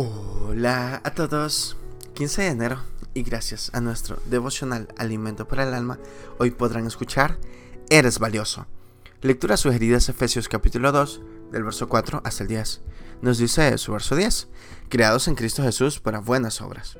Hola a todos, 15 de enero y gracias a nuestro devocional Alimento para el Alma, hoy podrán escuchar Eres valioso. Lectura sugerida Efesios capítulo 2, del verso 4 hasta el 10. Nos dice su verso 10, creados en Cristo Jesús para buenas obras.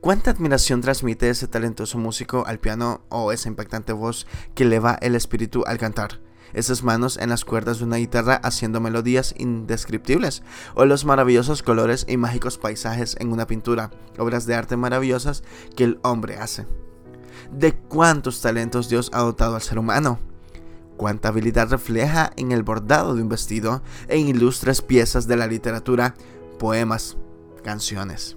¿Cuánta admiración transmite ese talentoso músico al piano o esa impactante voz que eleva el espíritu al cantar? Esas manos en las cuerdas de una guitarra haciendo melodías indescriptibles, o los maravillosos colores y mágicos paisajes en una pintura, obras de arte maravillosas que el hombre hace. ¿De cuántos talentos Dios ha dotado al ser humano? ¿Cuánta habilidad refleja en el bordado de un vestido, en ilustres piezas de la literatura, poemas, canciones?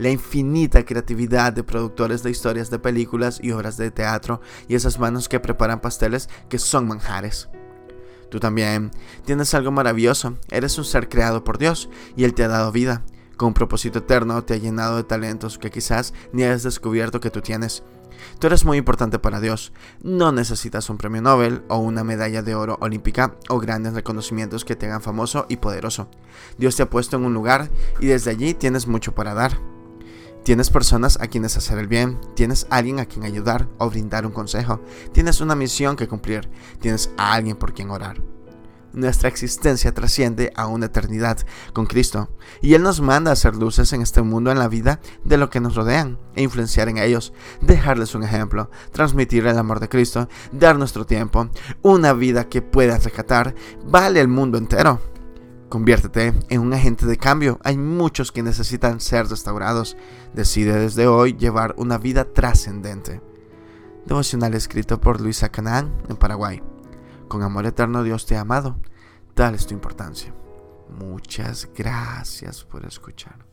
La infinita creatividad de productores de historias de películas y obras de teatro y esas manos que preparan pasteles que son manjares. Tú también tienes algo maravilloso, eres un ser creado por Dios y Él te ha dado vida. Con un propósito eterno te ha llenado de talentos que quizás ni has descubierto que tú tienes. Tú eres muy importante para Dios. No necesitas un premio Nobel o una medalla de oro olímpica o grandes reconocimientos que te hagan famoso y poderoso. Dios te ha puesto en un lugar y desde allí tienes mucho para dar. Tienes personas a quienes hacer el bien, tienes alguien a quien ayudar o brindar un consejo, tienes una misión que cumplir, tienes a alguien por quien orar. Nuestra existencia trasciende a una eternidad con Cristo y Él nos manda a hacer luces en este mundo en la vida de lo que nos rodean e influenciar en ellos, dejarles un ejemplo, transmitir el amor de Cristo, dar nuestro tiempo, una vida que puedas rescatar, vale el mundo entero. Conviértete en un agente de cambio. Hay muchos que necesitan ser restaurados. Decide desde hoy llevar una vida trascendente. Devocional escrito por Luisa Canán en Paraguay. Con amor eterno Dios te ha amado. Tal es tu importancia. Muchas gracias por escuchar.